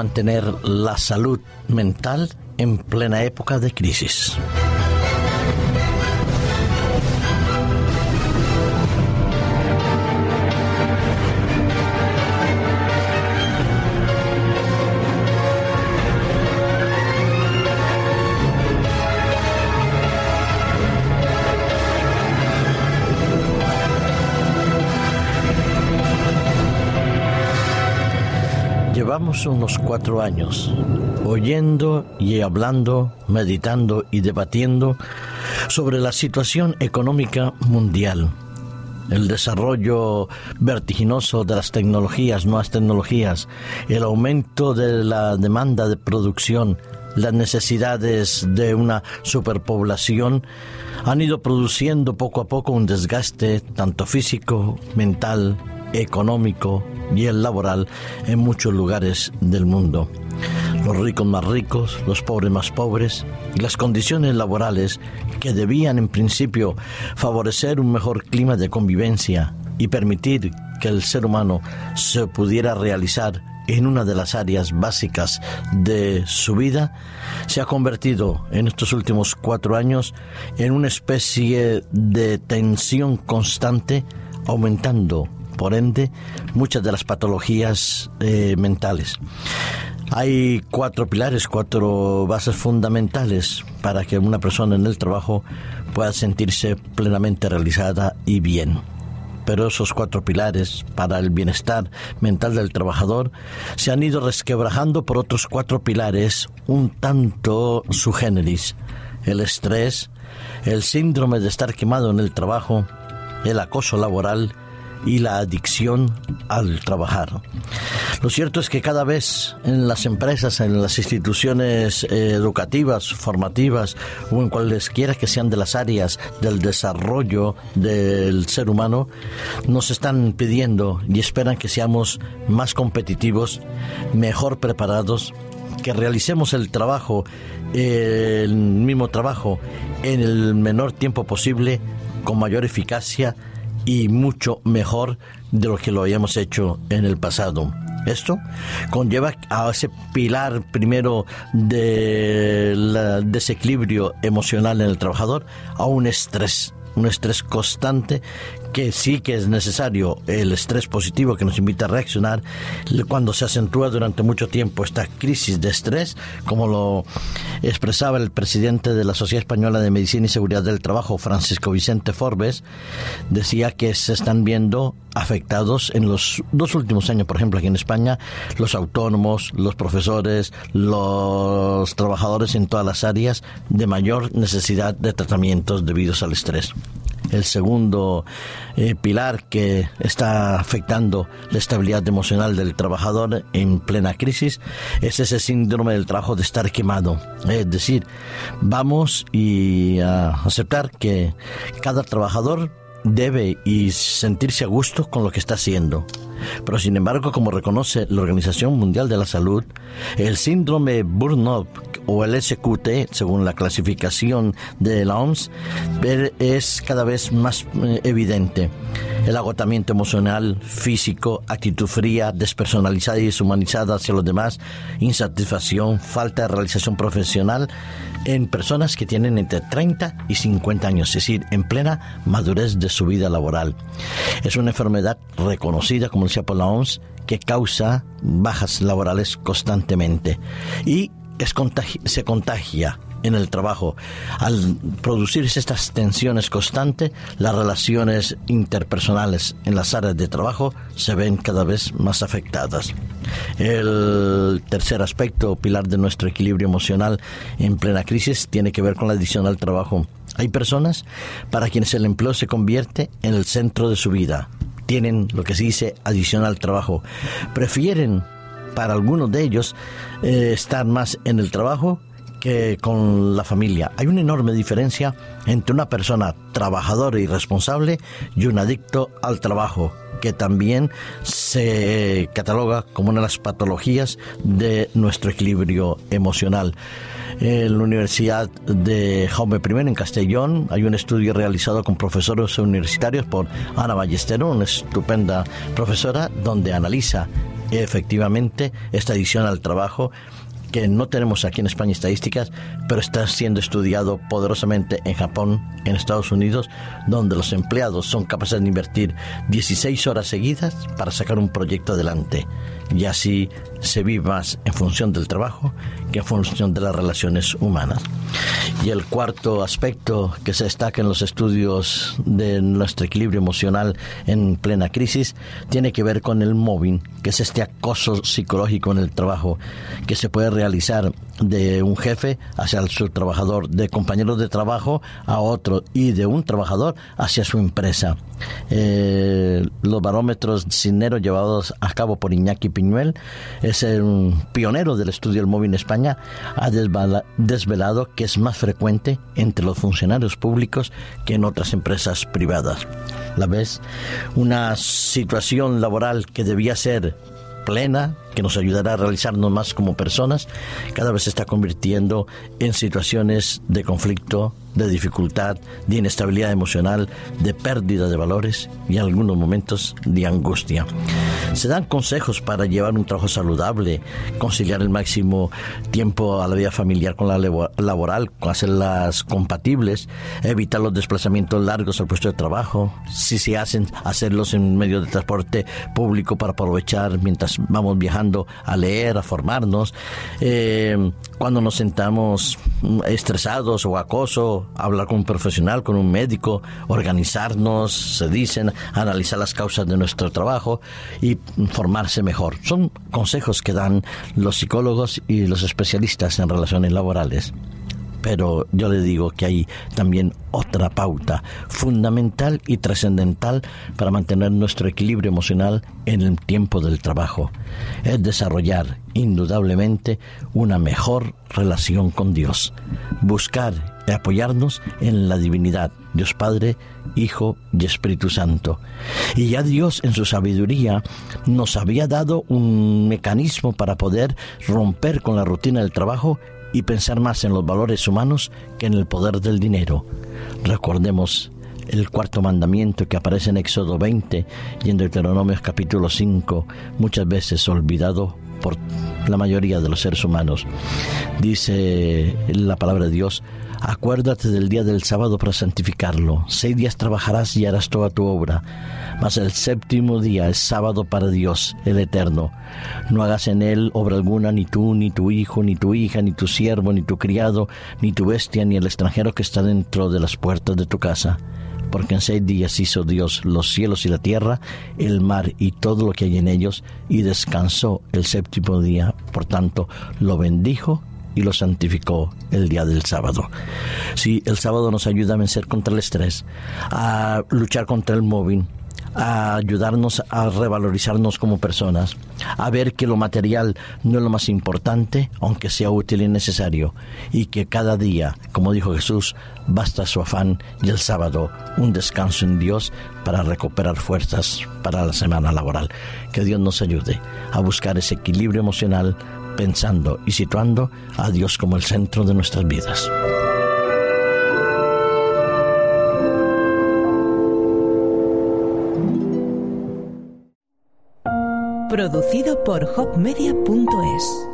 mantener la salud mental en plena época de crisis. Unos cuatro años oyendo y hablando, meditando y debatiendo sobre la situación económica mundial, el desarrollo vertiginoso de las tecnologías, nuevas tecnologías, el aumento de la demanda de producción, las necesidades de una superpoblación han ido produciendo poco a poco un desgaste tanto físico, mental, económico y el laboral en muchos lugares del mundo. Los ricos más ricos, los pobres más pobres y las condiciones laborales que debían en principio favorecer un mejor clima de convivencia y permitir que el ser humano se pudiera realizar en una de las áreas básicas de su vida, se ha convertido en estos últimos cuatro años en una especie de tensión constante, aumentando por ende, muchas de las patologías eh, mentales. Hay cuatro pilares, cuatro bases fundamentales para que una persona en el trabajo pueda sentirse plenamente realizada y bien. Pero esos cuatro pilares para el bienestar mental del trabajador se han ido resquebrajando por otros cuatro pilares un tanto su generis. El estrés, el síndrome de estar quemado en el trabajo, el acoso laboral y la adicción al trabajar. Lo cierto es que cada vez en las empresas, en las instituciones eh, educativas, formativas o en cualesquiera que sean de las áreas del desarrollo del ser humano, nos están pidiendo y esperan que seamos más competitivos, mejor preparados, que realicemos el trabajo, el mismo trabajo, en el menor tiempo posible, con mayor eficacia, y mucho mejor de lo que lo habíamos hecho en el pasado. Esto conlleva a ese pilar primero del desequilibrio emocional en el trabajador a un estrés, un estrés constante que sí que es necesario el estrés positivo que nos invita a reaccionar cuando se acentúa durante mucho tiempo esta crisis de estrés, como lo expresaba el presidente de la Sociedad Española de Medicina y Seguridad del Trabajo, Francisco Vicente Forbes, decía que se están viendo afectados en los dos últimos años, por ejemplo, aquí en España, los autónomos, los profesores, los trabajadores en todas las áreas de mayor necesidad de tratamientos debidos al estrés el segundo eh, pilar que está afectando la estabilidad emocional del trabajador en plena crisis es ese síndrome del trabajo de estar quemado. Es decir, vamos a aceptar que cada trabajador debe y sentirse a gusto con lo que está haciendo. Pero sin embargo, como reconoce la Organización Mundial de la Salud, el síndrome burnout o el SQT, según la clasificación de la OMS, es cada vez más eh, evidente. El agotamiento emocional, físico, actitud fría, despersonalizada y deshumanizada hacia los demás, insatisfacción, falta de realización profesional en personas que tienen entre 30 y 50 años, es decir, en plena madurez de su vida laboral. Es una enfermedad reconocida, como decía por la OMS, que causa bajas laborales constantemente y se contagia en el trabajo. Al producirse estas tensiones constantes, las relaciones interpersonales en las áreas de trabajo se ven cada vez más afectadas. El tercer aspecto, pilar de nuestro equilibrio emocional en plena crisis, tiene que ver con la adición al trabajo. Hay personas para quienes el empleo se convierte en el centro de su vida. Tienen lo que se dice adición al trabajo. Prefieren para algunos de ellos eh, estar más en el trabajo que con la familia. Hay una enorme diferencia entre una persona trabajadora y responsable y un adicto al trabajo, que también se cataloga como una de las patologías de nuestro equilibrio emocional. En la Universidad de Jaume I en Castellón hay un estudio realizado con profesores universitarios por Ana Ballestero, una estupenda profesora, donde analiza efectivamente esta adición al trabajo que no tenemos aquí en España estadísticas, pero está siendo estudiado poderosamente en Japón, en Estados Unidos, donde los empleados son capaces de invertir 16 horas seguidas para sacar un proyecto adelante. Y así se vive más en función del trabajo que en función de las relaciones humanas. Y el cuarto aspecto que se destaca en los estudios de nuestro equilibrio emocional en plena crisis tiene que ver con el mobbing, que es este acoso psicológico en el trabajo que se puede realizar de un jefe hacia su trabajador, de compañeros de trabajo a otro y de un trabajador hacia su empresa. Eh, los barómetros cineros llevados a cabo por Iñaki Piñuel es un pionero del estudio del móvil en España, ha desvelado que es más frecuente entre los funcionarios públicos que en otras empresas privadas. La vez, una situación laboral que debía ser plena, que nos ayudará a realizarnos más como personas, cada vez se está convirtiendo en situaciones de conflicto, de dificultad, de inestabilidad emocional, de pérdida de valores y algunos momentos de angustia. Se dan consejos para llevar un trabajo saludable, conciliar el máximo tiempo a la vida familiar con la laboral, hacerlas compatibles, evitar los desplazamientos largos al puesto de trabajo, si se hacen, hacerlos en medio de transporte público para aprovechar mientras vamos viajando a leer, a formarnos, eh, cuando nos sentamos estresados o acoso, hablar con un profesional, con un médico, organizarnos, se dicen, analizar las causas de nuestro trabajo y formarse mejor. Son consejos que dan los psicólogos y los especialistas en relaciones laborales pero yo le digo que hay también otra pauta fundamental y trascendental para mantener nuestro equilibrio emocional en el tiempo del trabajo. Es desarrollar indudablemente una mejor relación con Dios. Buscar y apoyarnos en la divinidad, Dios Padre, Hijo y Espíritu Santo. Y ya Dios en su sabiduría nos había dado un mecanismo para poder romper con la rutina del trabajo y pensar más en los valores humanos que en el poder del dinero. Recordemos el cuarto mandamiento que aparece en Éxodo 20 y en Deuteronomio capítulo 5, muchas veces olvidado por la mayoría de los seres humanos. Dice la palabra de Dios, acuérdate del día del sábado para santificarlo. Seis días trabajarás y harás toda tu obra, mas el séptimo día es sábado para Dios, el Eterno. No hagas en él obra alguna, ni tú, ni tu hijo, ni tu hija, ni tu siervo, ni tu criado, ni tu bestia, ni el extranjero que está dentro de las puertas de tu casa porque en seis días hizo Dios los cielos y la tierra, el mar y todo lo que hay en ellos, y descansó el séptimo día, por tanto lo bendijo y lo santificó el día del sábado. Sí, el sábado nos ayuda a vencer contra el estrés, a luchar contra el móvil, a ayudarnos a revalorizarnos como personas, a ver que lo material no es lo más importante, aunque sea útil y necesario, y que cada día, como dijo Jesús, basta su afán y el sábado un descanso en Dios para recuperar fuerzas para la semana laboral. Que Dios nos ayude a buscar ese equilibrio emocional pensando y situando a Dios como el centro de nuestras vidas. Producido por hopmedia.es